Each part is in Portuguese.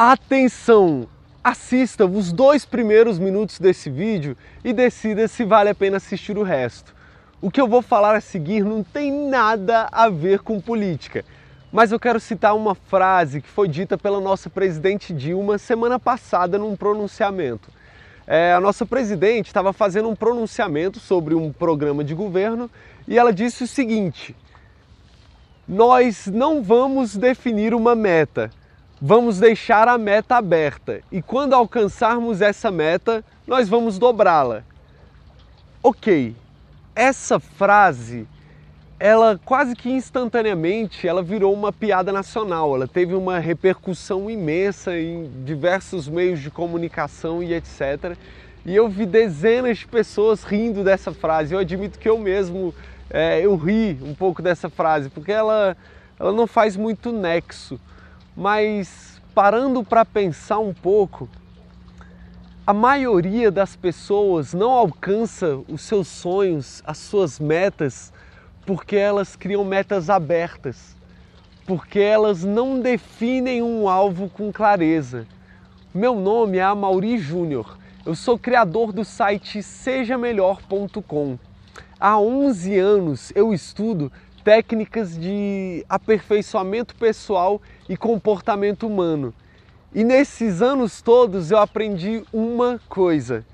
Atenção! Assista os dois primeiros minutos desse vídeo e decida se vale a pena assistir o resto. O que eu vou falar a seguir não tem nada a ver com política, mas eu quero citar uma frase que foi dita pela nossa presidente Dilma semana passada num pronunciamento. É, a nossa presidente estava fazendo um pronunciamento sobre um programa de governo e ela disse o seguinte: Nós não vamos definir uma meta, vamos deixar a meta aberta e quando alcançarmos essa meta, nós vamos dobrá-la. Ok, essa frase, ela quase que instantaneamente, ela virou uma piada nacional. Ela teve uma repercussão imensa em diversos meios de comunicação e etc. E eu vi dezenas de pessoas rindo dessa frase. Eu admito que eu mesmo é, eu ri um pouco dessa frase, porque ela, ela não faz muito nexo mas parando para pensar um pouco, a maioria das pessoas não alcança os seus sonhos, as suas metas, porque elas criam metas abertas, porque elas não definem um alvo com clareza. Meu nome é Amauri Júnior, eu sou criador do site sejamelhor.com. Há 11 anos eu estudo técnicas de aperfeiçoamento pessoal e comportamento humano. E nesses anos todos eu aprendi uma coisa: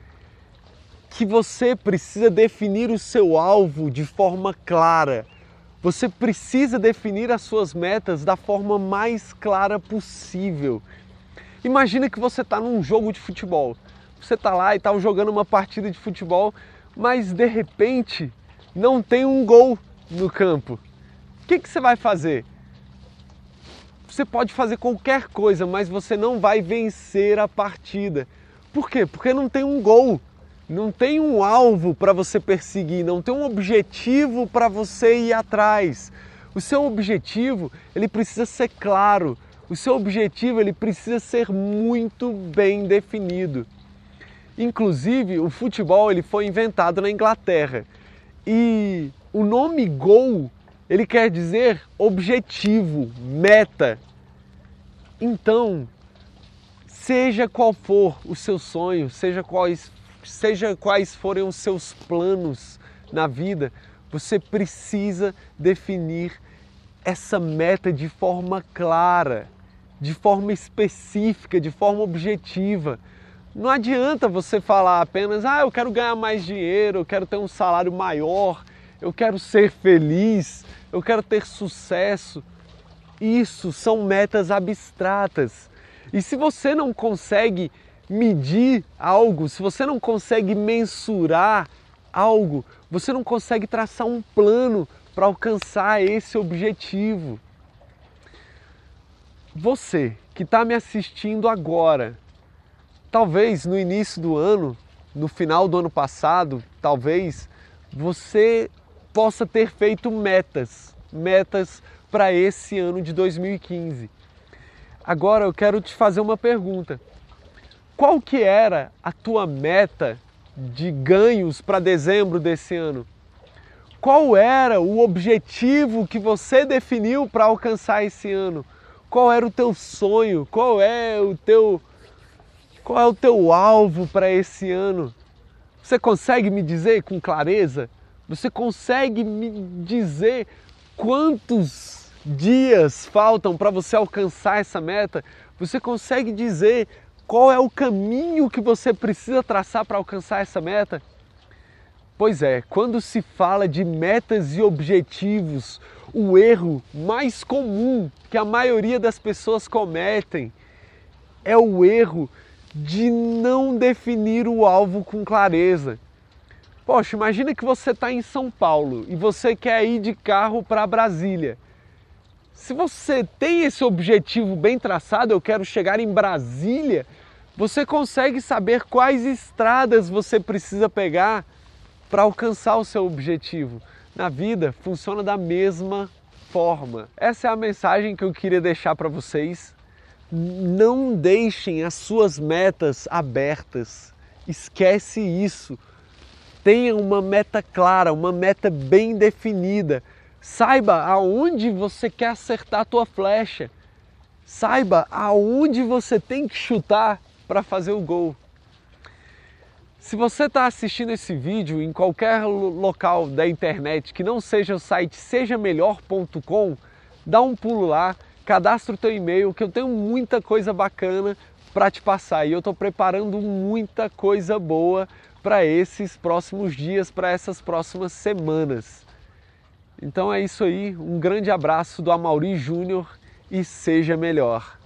que você precisa definir o seu alvo de forma clara. Você precisa definir as suas metas da forma mais clara possível. Imagina que você está num jogo de futebol. Você está lá e está jogando uma partida de futebol, mas de repente não tem um gol no campo. O que, que você vai fazer? Você pode fazer qualquer coisa, mas você não vai vencer a partida. Por quê? Porque não tem um gol, não tem um alvo para você perseguir, não tem um objetivo para você ir atrás. O seu objetivo, ele precisa ser claro. O seu objetivo, ele precisa ser muito bem definido. Inclusive, o futebol ele foi inventado na Inglaterra. E o nome gol, ele quer dizer objetivo, meta. Então, seja qual for o seu sonho, seja quais, seja quais forem os seus planos na vida, você precisa definir essa meta de forma clara, de forma específica, de forma objetiva. Não adianta você falar apenas, ah, eu quero ganhar mais dinheiro, eu quero ter um salário maior, eu quero ser feliz, eu quero ter sucesso. Isso são metas abstratas. E se você não consegue medir algo, se você não consegue mensurar algo, você não consegue traçar um plano para alcançar esse objetivo. Você que está me assistindo agora, Talvez no início do ano, no final do ano passado, talvez você possa ter feito metas, metas para esse ano de 2015. Agora eu quero te fazer uma pergunta. Qual que era a tua meta de ganhos para dezembro desse ano? Qual era o objetivo que você definiu para alcançar esse ano? Qual era o teu sonho? Qual é o teu qual é o teu alvo para esse ano? Você consegue me dizer com clareza? Você consegue me dizer quantos dias faltam para você alcançar essa meta? Você consegue dizer qual é o caminho que você precisa traçar para alcançar essa meta? Pois é, quando se fala de metas e objetivos, o erro mais comum que a maioria das pessoas cometem é o erro de não definir o alvo com clareza. Poxa, imagina que você está em São Paulo e você quer ir de carro para Brasília. Se você tem esse objetivo bem traçado, eu quero chegar em Brasília, você consegue saber quais estradas você precisa pegar para alcançar o seu objetivo. Na vida funciona da mesma forma. Essa é a mensagem que eu queria deixar para vocês não deixem as suas metas abertas. Esquece isso. Tenha uma meta clara, uma meta bem definida. Saiba aonde você quer acertar a tua flecha. Saiba aonde você tem que chutar para fazer o gol. Se você está assistindo esse vídeo em qualquer local da internet que não seja o site sejamelhor.com, dá um pulo lá, cadastra o teu e-mail que eu tenho muita coisa bacana para te passar e eu estou preparando muita coisa boa para esses próximos dias, para essas próximas semanas. Então é isso aí, um grande abraço do Amauri Júnior e seja melhor.